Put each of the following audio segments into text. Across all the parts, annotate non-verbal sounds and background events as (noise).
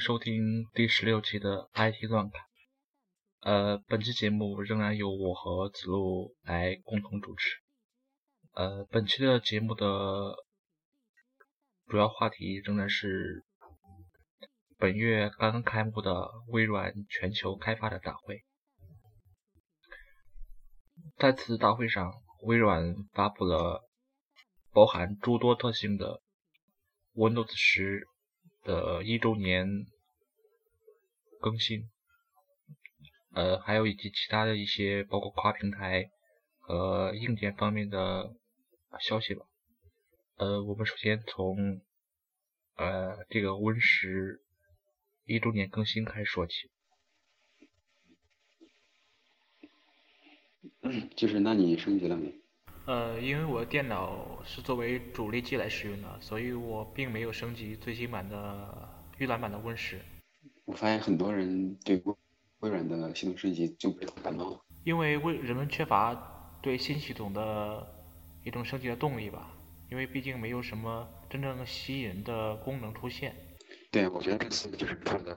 收听第十六期的 IT 乱侃。呃，本期节目仍然由我和子路来共同主持。呃，本期的节目的主要话题仍然是本月刚刚开幕的微软全球开发者大会。在此大会上，微软发布了包含诸多特性的 Windows 十的一周年更新。呃，还有以及其他的一些包括跨平台和硬件方面的消息吧。呃，我们首先从呃这个 Win 十一周年更新开始说起。就是那你升级了没？呃，因为我的电脑是作为主力机来使用的，所以我并没有升级最新版的预览版的 Win 十。我发现很多人对。微微软的系统升级就不感冒，因为为人们缺乏对新系统的一种升级的动力吧，因为毕竟没有什么真正吸引人的功能出现。对，我觉得这次就是它的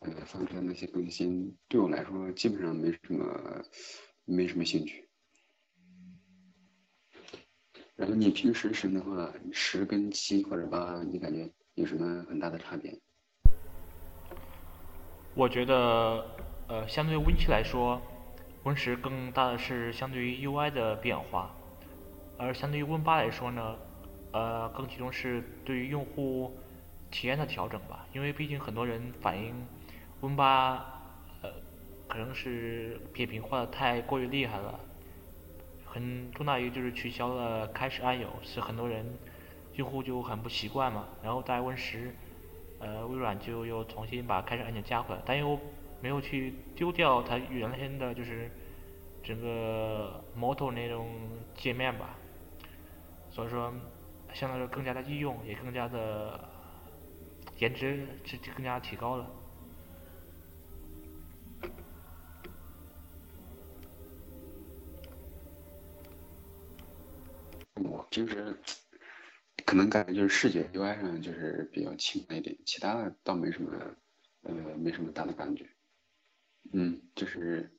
呃放出的那些更新，对我来说基本上没什么没什么兴趣。然后你平时升的话，十跟七或者八，你感觉有什么很大的差别？我觉得。呃，相对于 Win 七来说，Win 十更大的是相对于 UI 的变化，而相对于 Win 八来说呢，呃，更集中是对于用户体验的调整吧。因为毕竟很多人反映 Win 八，呃，可能是扁平化的太过于厉害了，很重大于就是取消了开始按钮，是很多人用户就很不习惯嘛。然后在 Win 十，呃，微软就又重新把开始按钮加回来，但又没有去丢掉它原先的就是整个 Moto 那种界面吧，所以说相对来说更加的易用，也更加的颜值是更加提高了。平时可能感觉就是视觉 UI 上就是比较轻了一点，其他的倒没什么呃没什么大的感觉。嗯，就是，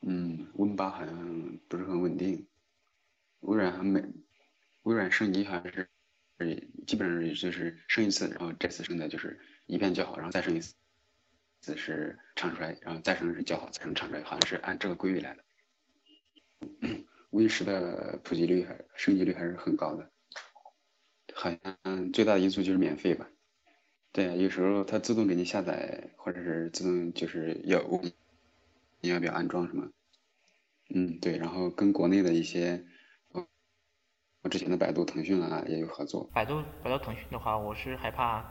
嗯，Win 八好像不是很稳定，微软还没，微软升级好像是，基本上就是升一次，然后这次升的就是一遍较好，然后再升一次，次是长衰，然后再升是较好，再升长衰，好像是按这个规律来的。Win 十的普及率还升级率还是很高的，好像最大的因素就是免费吧。对，有时候它自动给你下载，或者是自动就是要你要不要安装什么？嗯，对，然后跟国内的一些，我之前的百度、腾讯啊也有合作。百度、百度、腾讯的话，我是害怕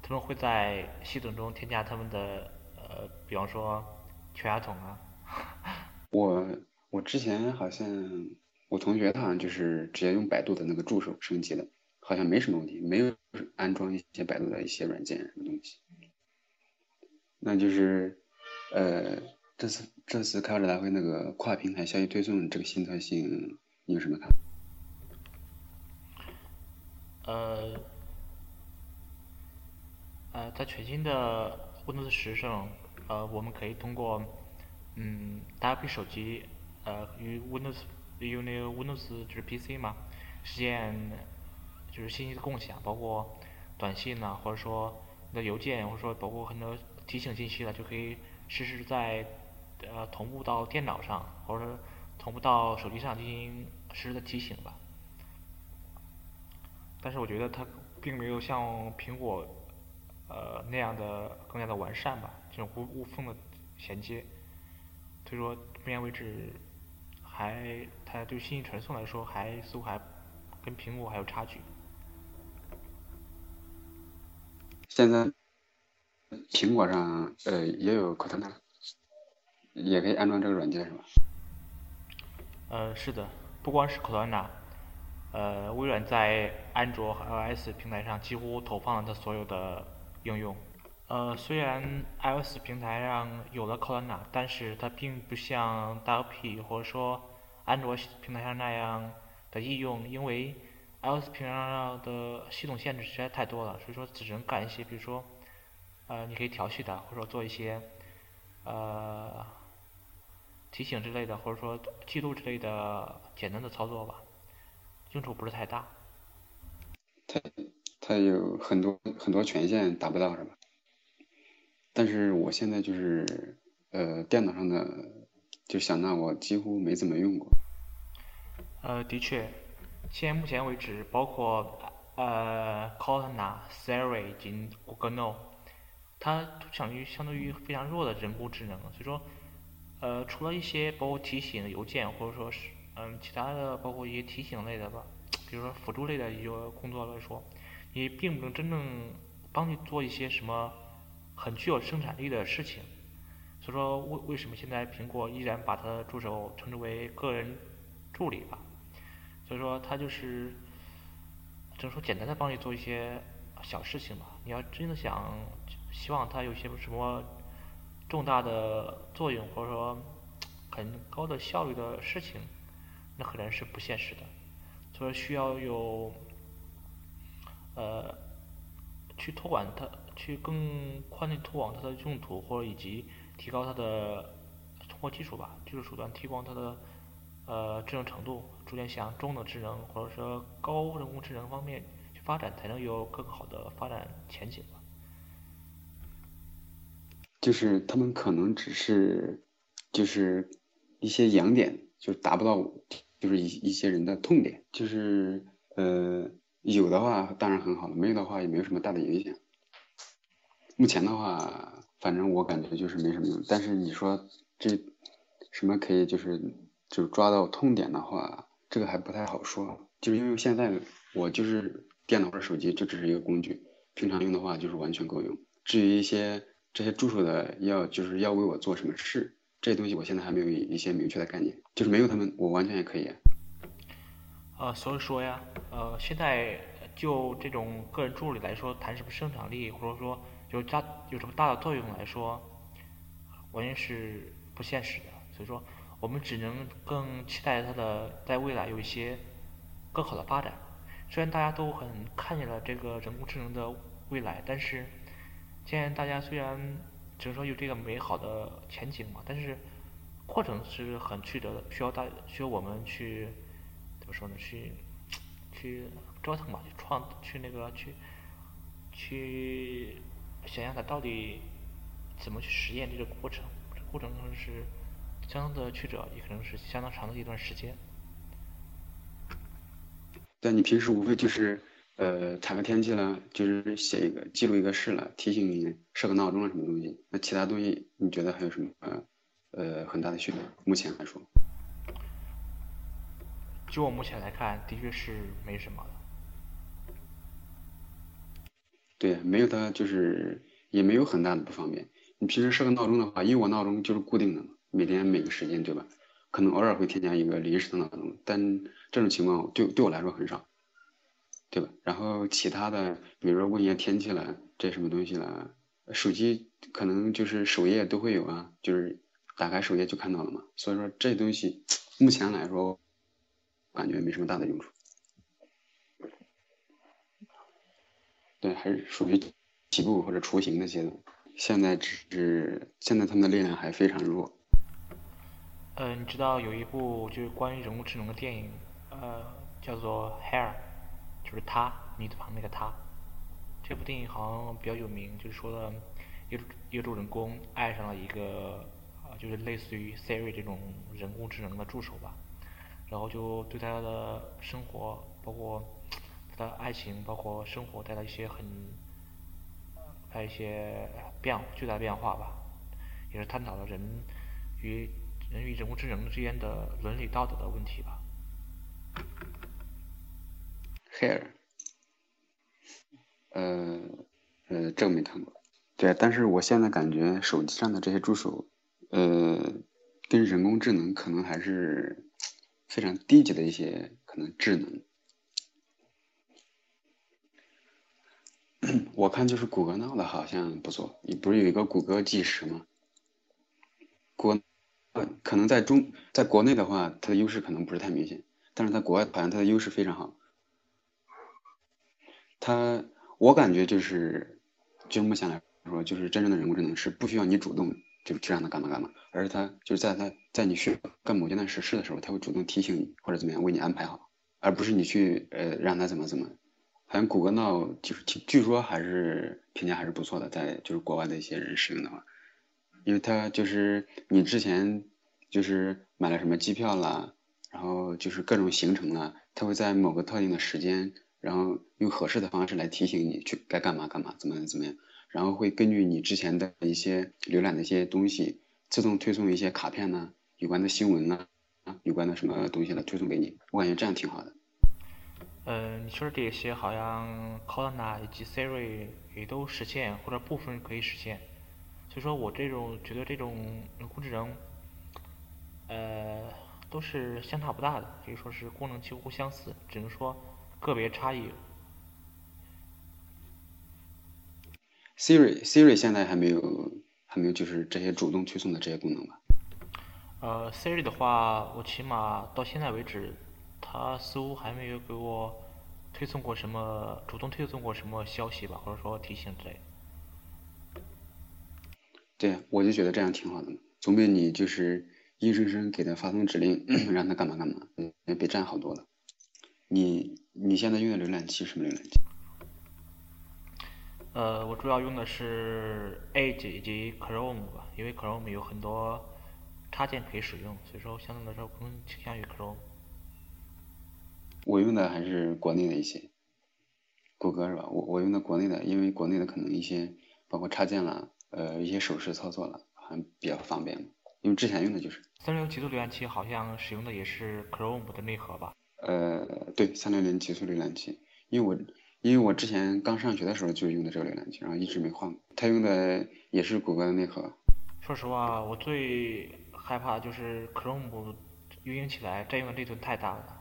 他们会在系统中添加他们的呃，比方说全家桶啊。(laughs) 我我之前好像我同学他好像就是直接用百度的那个助手升级的。好像没什么问题，没有安装一些百度的一些软件什么东西。那就是，呃，这次这次开发者大会那个跨平台消息推送这个新特性，你有什么看？呃，呃，在全新的 Windows 十上，呃，我们可以通过，嗯，搭配手机，呃，与 Windows 用那个 Windows 就是 PC 嘛，实现。就是信息的共享，包括短信呐，或者说你的邮件，或者说包括很多提醒信息了，就可以实时在呃同步到电脑上，或者说同步到手机上进行实时的提醒吧。但是我觉得它并没有像苹果呃那样的更加的完善吧，这种无无缝的衔接，所以说目前为止还它对信息传送来说还似乎还跟苹果还有差距。现在苹果上呃也有 Cortana，也可以安装这个软件是吧？呃，是的，不光是 Cortana，呃，微软在安卓和 iOS 平台上几乎投放了它所有的应用。呃，虽然 iOS 平台上有了 Cortana，但是它并不像 WP 或者说安卓平台上那样的应用，因为 iOS 平台上的系统限制实在太多了，所以说只能干一些，比如说，呃，你可以调序的，或者说做一些，呃，提醒之类的，或者说记录之类的简单的操作吧，用处不是太大。它它有很多很多权限达不到是吧？但是我现在就是呃电脑上的就想那我几乎没怎么用过。呃，的确。现在目前为止，包括呃 Cortana、Siri 以及 Google Now，它都相当于相当于非常弱的人工智能。所以说，呃，除了一些包括提醒的邮件，或者说是嗯其他的包括一些提醒类的吧，比如说辅助类的一些工作来说，也并不能真正帮你做一些什么很具有生产力的事情。所以说，为为什么现在苹果依然把它的助手称之为个人助理吧？所以说，他就是，只能说，简单的帮你做一些小事情吧。你要真的想希望他有些什么重大的作用，或者说很高的效率的事情，那可能是不现实的。所以说需要有呃去托管它，去更宽的拓广它的用途，或者以及提高它的通过技术吧，技术手段提高它的。呃，智能程度逐渐向中等智能或者说高人工智能方面去发展，才能有更好的发展前景吧。就是他们可能只是，就是一些痒点，就达不到，就是一一些人的痛点。就是呃，有的话当然很好了，没有的话也没有什么大的影响。目前的话，反正我感觉就是没什么用。但是你说这什么可以就是。就抓到痛点的话，这个还不太好说。就是因为现在我就是电脑或者手机就只是一个工具，平常用的话就是完全够用。至于一些这些助手的要就是要为我做什么事，这些东西我现在还没有一些明确的概念。就是没有他们，我完全也可以。呃，所以说呀，呃，现在就这种个人助理来说，谈什么生产力，或者说有大有什么大的作用来说，完全是不现实的。所以说。我们只能更期待它的在未来有一些更好的发展。虽然大家都很看见了这个人工智能的未来，但是现在大家虽然只能说有这个美好的前景嘛，但是过程是很曲折的，需要大需要我们去怎么说呢？去去折腾吧，去创，去那个去去想想它到底怎么去实验这个过程，这过程中是。相当的曲折，也可能是相当长的一段时间。但你平时无非就是呃查个天气了，就是写一个记录一个事了，提醒你设个闹钟了什么东西。那其他东西你觉得还有什么呃很大的区别？目前来说，就我目前来看，的确是没什么的。对，没有它就是也没有很大的不方便。你平时设个闹钟的话，因为我闹钟就是固定的嘛。每天每个时间对吧？可能偶尔会添加一个临时的闹钟，但这种情况对对我来说很少，对吧？然后其他的，比如说问一下天气了，这什么东西了，手机可能就是首页都会有啊，就是打开首页就看到了嘛。所以说这东西目前来说，感觉没什么大的用处。对，还是属于起步或者雏形的阶段，现在只是现在他们的力量还非常弱。呃，你知道有一部就是关于人工智能的电影，呃，叫做《Hair》，就是他，你旁那个他。这部电影好像比较有名，就是说的一个一个主人公爱上了一个，呃，就是类似于 Siri 这种人工智能的助手吧，然后就对他的生活，包括的爱情，包括生活带来一些很，带一些变巨大变化吧，也是探讨了人与。人与人工智能之间的伦理道德的问题吧。Hair，呃呃，这个没看过。对，但是我现在感觉手机上的这些助手，呃，跟人工智能可能还是非常低级的一些可能智能。(clears throat) 我看就是谷歌闹的好像不错，你不是有一个谷歌计时吗？谷。可能在中，在国内的话，它的优势可能不是太明显，但是在国外好像它的优势非常好。它我感觉就是就目前来说，就是真正的人工智能是不需要你主动就去让它干嘛干嘛，而是它就是在它在你需要干某件实事的时候，它会主动提醒你或者怎么样为你安排好，而不是你去呃让它怎么怎么。好像谷歌 Now 就是据据说还是评价还是不错的，在就是国外的一些人使用的话，因为它就是你之前就是买了什么机票啦，然后就是各种行程啦，它会在某个特定的时间，然后用合适的方式来提醒你去该干嘛干嘛，怎么怎么样，然后会根据你之前的一些浏览的一些东西，自动推送一些卡片呢，有关的新闻呢，有关的什么东西来推送给你，我感觉这样挺好的。嗯，你说的这些好像 Cortana 以及 Siri 也都实现，或者部分可以实现。所以说我这种觉得这种人工智能，呃，都是相差不大的，可以说是功能几乎相似，只能说个别差异。Siri Siri 现在还没有还没有就是这些主动推送的这些功能吧？呃，Siri 的话，我起码到现在为止。他似乎还没有给我推送过什么主动推送过什么消息吧，或者说提醒之类的。对，我就觉得这样挺好的，总比你就是硬生生给他发送指令 (coughs) 让他干嘛干嘛，嗯，比这样好多了。你你现在用的浏览器什么浏览器？呃，我主要用的是 Edge 以及 Chrome 吧，因为 Chrome 有很多插件可以使用，所以说相对来说更倾向于 Chrome。我用的还是国内的一些，谷歌是吧？我我用的国内的，因为国内的可能一些包括插件了，呃，一些手势操作了，还比较方便。因为之前用的就是三六零极速浏览器，好像使用的也是 Chrome 的内核吧？呃，对，三六零极速浏览器，因为我因为我之前刚上学的时候就用的这个浏览器，然后一直没换过。它用的也是谷歌的内核。说实话，我最害怕就是 Chrome 运行起来占用的内存太大了。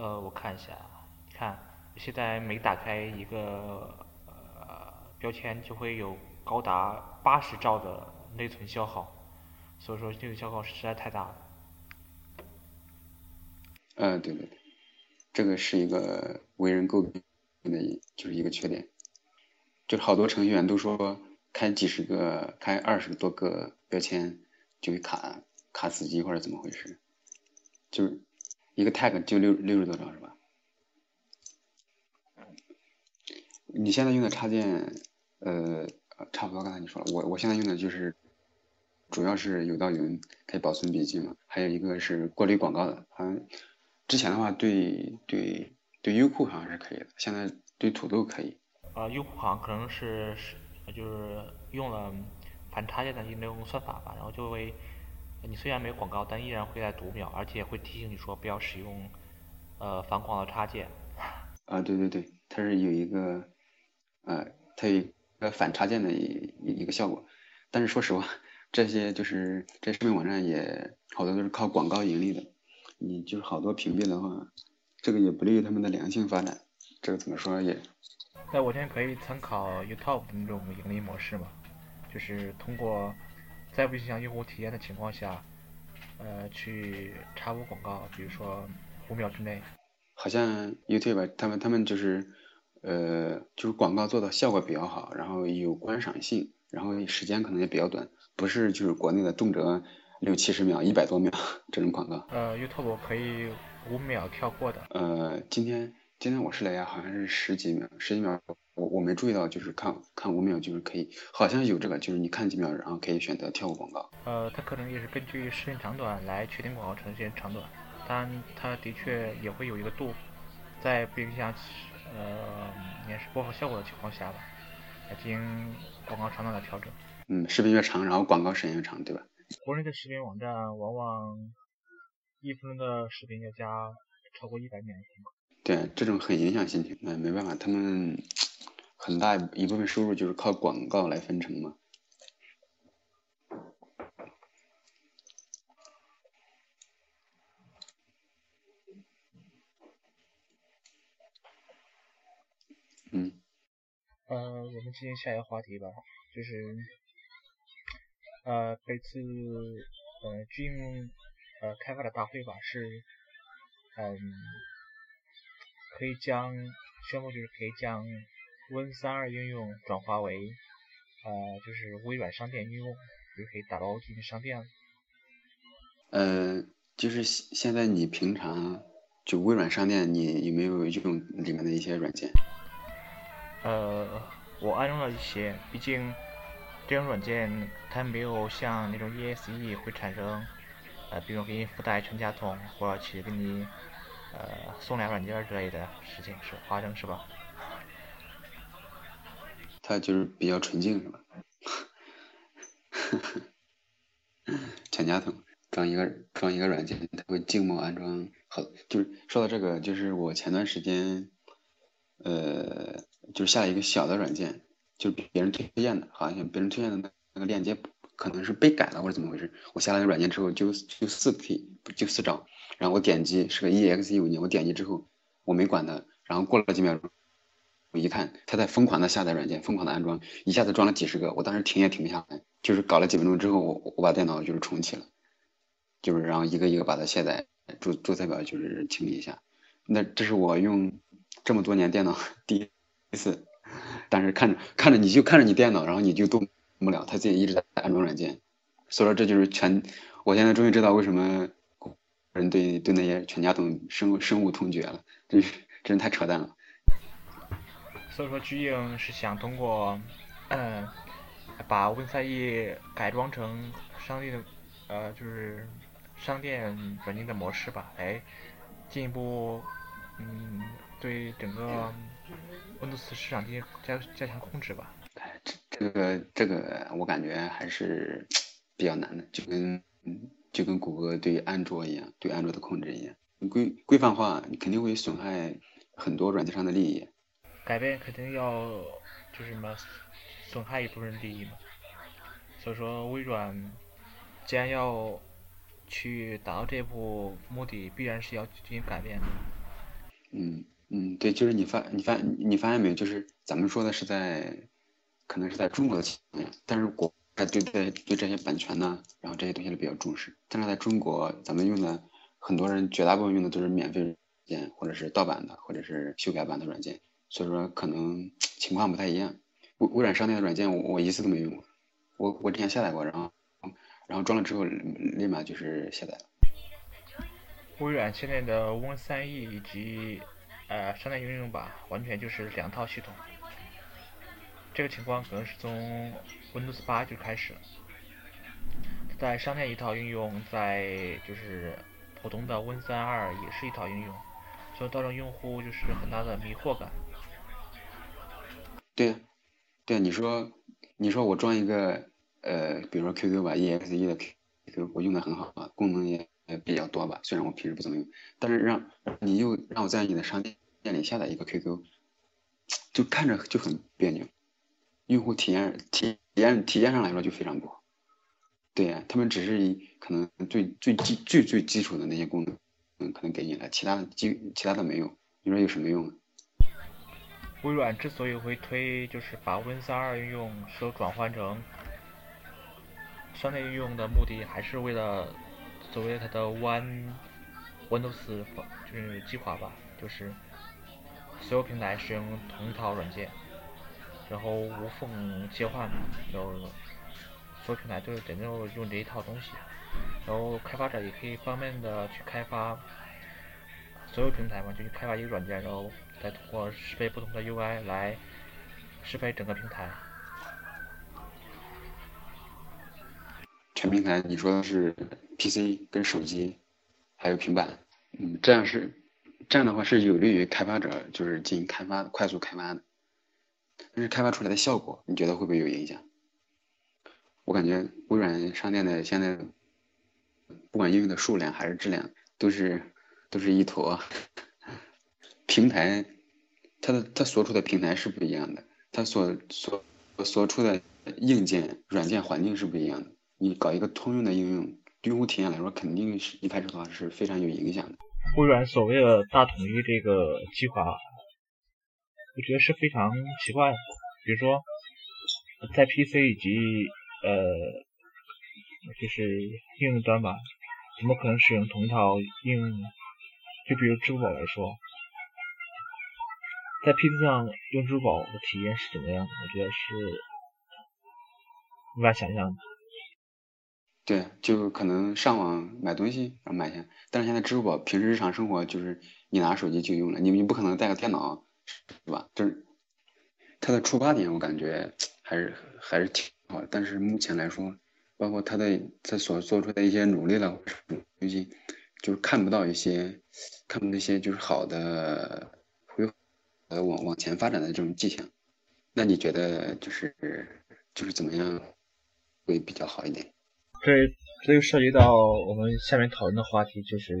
呃，我看一下，看现在每打开一个呃标签，就会有高达八十兆的内存消耗，所以说内存消耗实在太大了。嗯，对对对，这个是一个为人诟病的，就是一个缺点，就是好多程序员都说开几十个、开二十多个标签就会卡卡死机或者怎么回事，就是。一个 tag 就六六十多张是吧？你现在用的插件，呃，差不多。刚才你说了，我我现在用的就是，主要是有道云可以保存笔记嘛，还有一个是过滤广告的。好像之前的话对对对优酷好像是可以的，现在对土豆可以。啊，优酷好像可能是是就是用了反插件的那种算法吧，然后就会。你虽然没有广告，但依然会在读秒，而且会提醒你说不要使用呃反广告插件。(laughs) 啊，对对对，它是有一个呃，它有一个反插件的一一个效果。但是说实话，这些就是这视频网站也好多都是靠广告盈利的。你就是好多屏蔽的话，这个也不利于他们的良性发展。这个怎么说也？那我现在可以参考 YouTube 的那种盈利模式嘛？就是通过。在不影响用户体验的情况下，呃，去插播广告，比如说五秒之内。好像 YouTube 他们他们就是，呃，就是广告做的效果比较好，然后有观赏性，然后时间可能也比较短，不是就是国内的动辄六七十秒、一百多秒这种广告。呃，YouTube 可以五秒跳过的。呃，今天今天我试了一下，好像是十几秒，十几秒。我我没注意到，就是看看五秒就是可以，好像有这个，就是你看几秒，然后可以选择跳过广告。呃，它可能也是根据视频长短来确定广告呈现长短，当然它的确也会有一个度，在不影响呃也是播放效果的情况下吧，来进行广告长短的调整。嗯，视频越长，然后广告时间越长，对吧？国内的视频网站往往一分钟的视频要加超过一百秒的广告。对，这种很影响心情，那没办法，他们。很大一部分收入就是靠广告来分成嘛。嗯。呃，我们进行下一个话题吧，就是，呃，这次呃军呃开发的大会吧是，嗯，可以将宣布就是可以将 Win32 应用转化为呃就是微软商店应用，就可以打包进商店了。呃，就是现在你平常就微软商店，你有没有用里面的一些软件？呃，我安装了一些，毕竟这种软件它没有像那种 ESE 会产生呃，比如给你附带全家桶，或者去给你呃送俩软件之类的事情是发生是吧？它就是比较纯净是吧？全家桶。装一个装一个软件，它会静默安装。好，就是说到这个，就是我前段时间，呃，就是下了一个小的软件，就是别人推荐的，好像别人推荐的那个链接可能是被改了或者怎么回事。我下了个软件之后，就就四 K，就四兆。然后我点击是个 EXE 文件，我点击之后我没管它，然后过了几秒钟，我一看，他在疯狂的下载软件，疯狂的安装，一下子装了几十个，我当时停也停不下来，就是搞了几分钟之后，我我把电脑就是重启了。就是然后一个一个把它卸载注注册表，就是清理一下。那这是我用这么多年电脑第一次，但是看着看着你就看着你电脑，然后你就动不了，它自己一直在安装软件。所以说这就是全，我现在终于知道为什么人对对那些全家桶深深恶痛绝了，真是真是太扯淡了。所以说巨婴是想通过嗯把 Win31 改装成商业的呃就是。商店软件的模式吧，来进一步，嗯，对整个 Windows 市场进行加加强控制吧。哎，这这个这个我感觉还是比较难的，就跟就跟谷歌对安卓一样，对安卓的控制一样，规规范化你肯定会损害很多软件上的利益。改变肯定要就是什么损害一部分利益嘛，所以说微软既然要。去达到这一步目的，必然是要进行改变的。嗯嗯，对，就是你发你发你发现没有？就是咱们说的是在，可能是在中国的情况，但是国外对对对这些版权呢，然后这些东西都比较重视。但是在中国，咱们用的很多人绝大部分用的都是免费软件，或者是盗版的，或者是修改版的软件，所以说可能 (tsk) 情况不太一样。微微软商店的软件，我我一次都没用过，我我之前下载过，然后。然后装了之后，立马就是下载了。微软现在的 Win3E 以及呃商店应用吧，完全就是两套系统。这个情况可能是从 Windows 8就开始了。在商店一套应用，在就是普通的 Win32 也是一套应用，所以造成用户就是很大的迷惑感。对呀，对呀，你说，你说我装一个。呃，比如说 QQ 吧，EXE 的 QQ 我用的很好啊，功能也比较多吧。虽然我平时不怎么用，但是让你又让我在你的商店里下载一个 QQ，就看着就很别扭，用户体验体验体验上来说就非常不好。对呀，他们只是以可能最最基最最基础的那些功能，嗯，可能给你了，其他的基其他的没有，你说有什么用？微软之所以会推，就是把 Win32 应用都转换成。商业应用的目的还是为了所谓它的 One Windows 就是计划吧，就是所有平台使用同一套软件，然后无缝切换，然后所有平台都是真正用这一套东西，然后开发者也可以方便的去开发所有平台嘛，就去开发一个软件，然后再通过适配不同的 UI 来适配整个平台。全平台，你说的是 PC 跟手机，还有平板，嗯，这样是这样的话是有利于开发者就是进行开发快速开发的，但是开发出来的效果，你觉得会不会有影响？我感觉微软商店的现在，不管应用的数量还是质量，都是都是一坨。平台，它的它所处的平台是不一样的，它所所所处的硬件软件环境是不一样的。你搞一个通用的应用，用户体验来说，肯定是一开始的话是非常有影响的。微软所谓的大统一这个计划，我觉得是非常奇怪的。比如说，在 PC 以及呃，就是应用端吧，怎么可能使用同一套应用？就比如支付宝来说，在 PC 上用支付宝的体验是怎么样？我觉得是无法想象的。对，就可能上网买东西然后买下，但是现在支付宝平时日常生活就是你拿手机就用了，你你不可能带个电脑，是吧？就是它的出发点，我感觉还是还是挺好的。但是目前来说，包括它的它所做出的一些努力了，东西就是看不到一些看不到一些就是好的会呃往往前发展的这种迹象。那你觉得就是就是怎么样会比较好一点？这这就涉及到我们下面讨论的话题，就是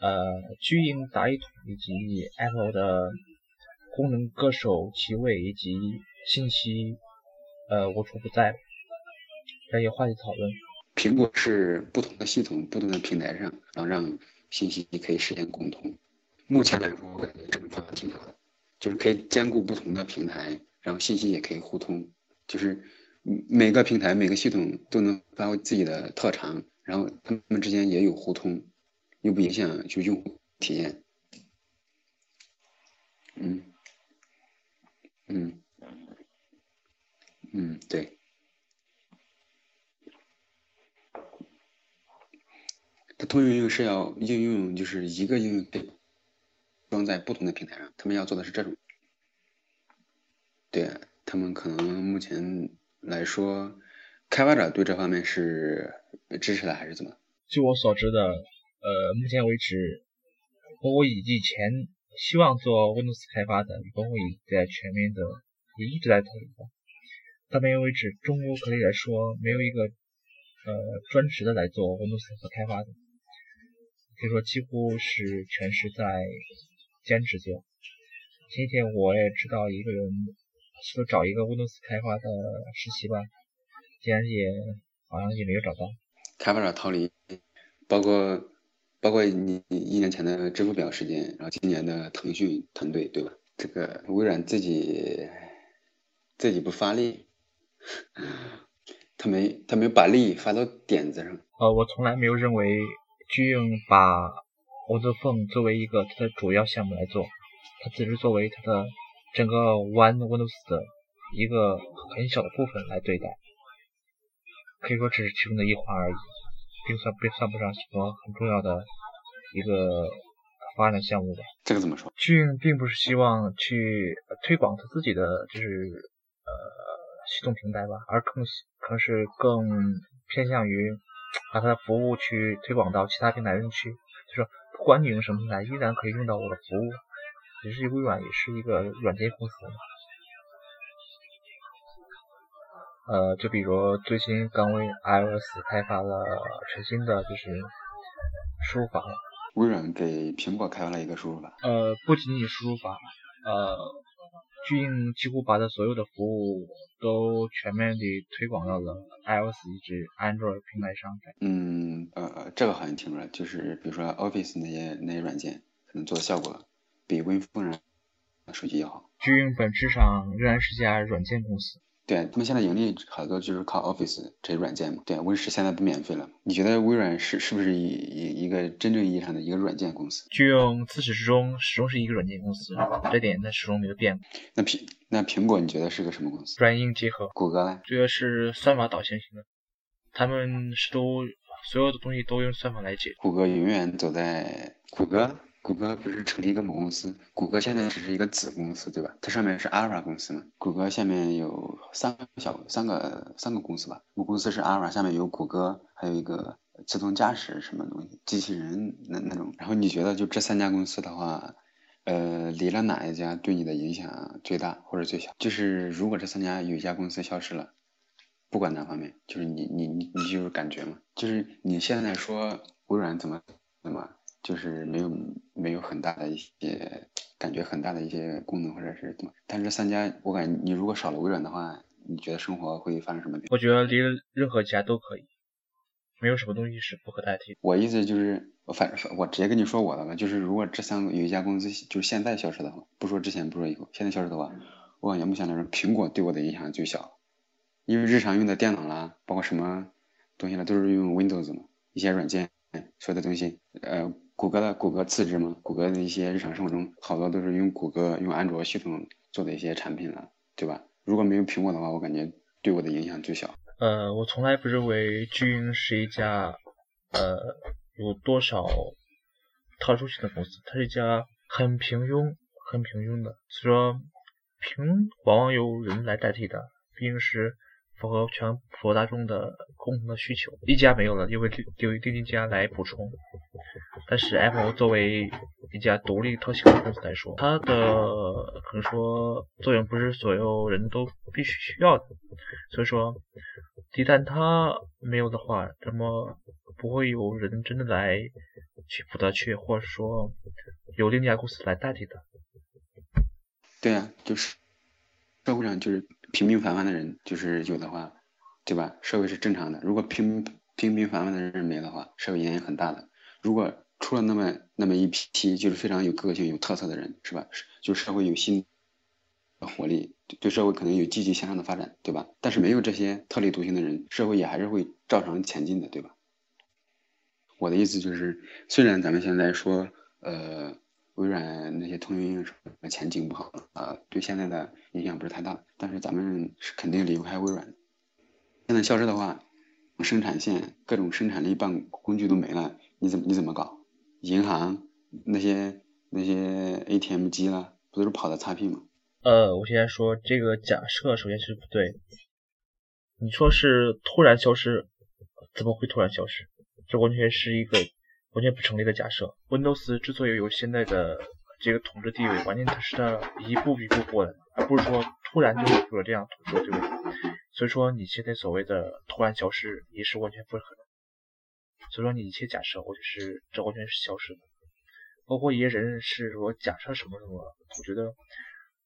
呃，巨婴大一统以及 Apple 的功能歌手其位以及信息呃无处不在这些话题讨论。苹果是不同的系统、不同的平台上，然后让信息可以实现共通。目前来说，我感觉这种方法挺好的，就是可以兼顾不同的平台，然后信息也可以互通，就是。每个平台、每个系统都能发挥自己的特长，然后他们之间也有互通，又不影响就用户体验。嗯，嗯，嗯，对。它通用应用是要应用，就是一个应用被装在不同的平台上，他们要做的是这种。对他们可能目前。来说，开发者对这方面是支持的还是怎么？据我所知的，呃，目前为止，包括以前希望做 Windows 开发的，包括也在全面的也一直在讨论。到目前为止，中国可以来说没有一个呃专职的来做 Windows 和开发的，可以说几乎是全是在兼职做。前几天我也知道一个人。说找一个 Windows 开发的实习吧，竟然也好像也没有找到。开发者逃离，包括包括你一年前的支付表事件，然后今年的腾讯团队，对吧？这个微软自己自己不发力，他没他没有把力发到点子上。呃，我从来没有认为巨鹰把 Windows Phone 作为一个它的主要项目来做，它只是作为它的。整个 One Windows 的一个很小的部分来对待，可以说只是其中的一环而已，并算并算不上什么很重要的一个发展项目吧。这个怎么说？巨鹰并不是希望去推广他自己的就是呃系统平台吧，而更可能是更偏向于把它的服务去推广到其他平台上去，就说不管你用什么平台，依然可以用到我的服务。其实微软也是一个软件公司嘛，呃，就比如最新刚为 iOS 开发了全新的就是输入法。微软给苹果开发了一个输入法。呃，不仅仅输入法，呃，巨鹰几乎把它所有的服务都全面地推广到了 iOS 以及 Android 平台上。嗯，呃，这个好像听说了，就是比如说 Office 那些那些软件可能做的效果。比 Win 风人手机要好。巨鹰本质上仍然是家软件公司。对他们现在盈利好多就是靠 Office 这些软件嘛。对，Win 十现在不免费了。你觉得微软是是不是一一一个真正意义上的一个软件公司？就用自始至终始终是一个软件公司，这点它始终没有变过。那苹那苹果你觉得是个什么公司？软硬结合。谷歌呢？这个是算法导向型的，他们是都所有的东西都用算法来解。谷歌永远走在谷歌。谷歌不是成立一个母公司，谷歌现在只是一个子公司，对吧？它上面是阿尔法公司嘛。谷歌下面有三个小三个三个公司吧，母公司是阿尔法，下面有谷歌，还有一个自动驾驶什么东西，机器人那那种。然后你觉得就这三家公司的话，呃，离了哪一家对你的影响最大或者最小？就是如果这三家有一家公司消失了，不管哪方面，就是你你你你就是感觉嘛，就是你现在说微软怎么怎么。就是没有没有很大的一些感觉，很大的一些功能或者是怎么，但是这三家我感觉你如果少了微软的话，你觉得生活会发生什么变化？我觉得离任何家都可以，没有什么东西是不可代替。我意思就是，我反正我直接跟你说我的吧，就是如果这三个有一家公司就是现在消失的话，不说之前不说以后，现在消失的话，我感觉目前来说苹果对我的影响最小，因为日常用的电脑啦，包括什么东西啦，都是用 Windows 嘛，一些软件所有的东西，呃。谷歌的谷歌自制嘛，谷歌的一些日常生活中好多都是用谷歌用安卓系统做的一些产品了，对吧？如果没有苹果的话，我感觉对我的影响最小。呃，我从来不认为巨鹰是一家呃有多少特殊性的公司，它是一家很平庸、很平庸的，所以说平往往由人来代替的，毕竟是。符合全普罗大众的共同的需求，一家没有了，因为由于另一家来补充。但是 Apple 作为一家独立特性的公司来说，它的可能说作用不是所有人都必须需要的。所以说，一旦它没有的话，那么不会有人真的来去补它缺，或者说由另一家公司来代替的。对呀，就是社会上就是。平平凡凡的人就是有的话，对吧？社会是正常的。如果平平平凡凡的人没的话，社会影响很大的。如果出了那么那么一批就是非常有个性、有特色的人，是吧？就社会有新的活力，对社会可能有积极向上的发展，对吧？但是没有这些特立独行的人，社会也还是会照常前进的，对吧？我的意思就是，虽然咱们现在说，呃。微软那些通讯应用前景不好啊，对现在的影响不是太大。但是咱们是肯定离不开微软。现在消失的话，生产线各种生产力办工具都没了，你怎么你怎么搞？银行那些那些 ATM 机了，不都是跑的 XP 吗？呃，我现在说这个假设首先是不对。你说是突然消失，怎么会突然消失？这完全是一个。完全不成立的假设。Windows 之所以有现在的这个统治地位，完全它是它一步一步过来的，而不是说突然就有了这样统治地位。所以说你现在所谓的突然消失也是完全不可能。所以说你一切假设，或者是这完全是消失的。包括一些人是说假设什么什么，我觉得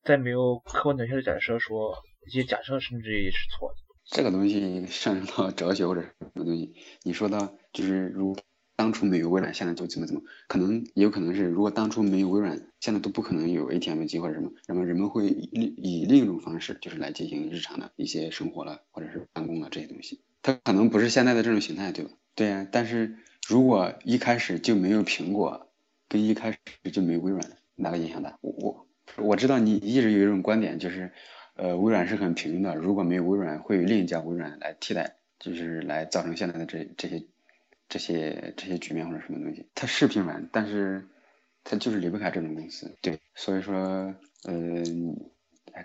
在没有客观条件的假设说一些假设，甚至也是错的。这个东西上升到哲学或者什么东西，你说到就是如。当初没有微软，现在就怎么怎么，可能有可能是，如果当初没有微软，现在都不可能有 ATM 机或者什么，那么人们会以以另一种方式，就是来进行日常的一些生活了，或者是办公了这些东西。它可能不是现在的这种形态，对吧？对呀。但是如果一开始就没有苹果，跟一开始就没微软，哪个影响大？我我我知道你一直有一种观点，就是呃，微软是很平的，如果没有微软，会有另一家微软来替代，就是来造成现在的这这些。这些这些局面或者什么东西，它是平凡，但是它就是离不开这种公司，对，所以说，呃，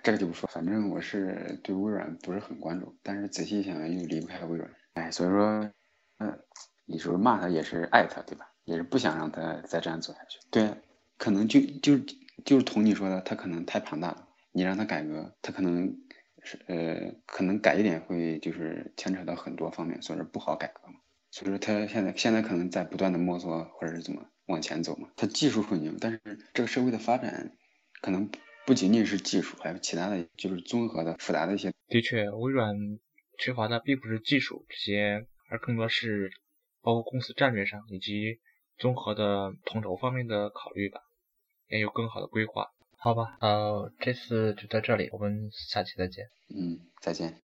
这个就不说，反正我是对微软不是很关注，但是仔细想又离不开微软，哎，所以说，嗯，你说骂他也是爱他，对吧？也是不想让他再这样走下去，对，可能就就就是同你说的，他可能太庞大了，你让他改革，他可能是呃，可能改一点会就是牵扯到很多方面，所以说不好改革嘛。所以说，他现在现在可能在不断的摸索，或者是怎么往前走嘛。他技术很牛，但是这个社会的发展可能不仅仅是技术，还有其他的就是综合的复杂的一些。的确，微软缺乏的并不是技术这些，而更多是包括公司战略上以及综合的统筹方面的考虑吧，也有更好的规划。好吧，呃，这次就到这里，我们下期再见。嗯，再见。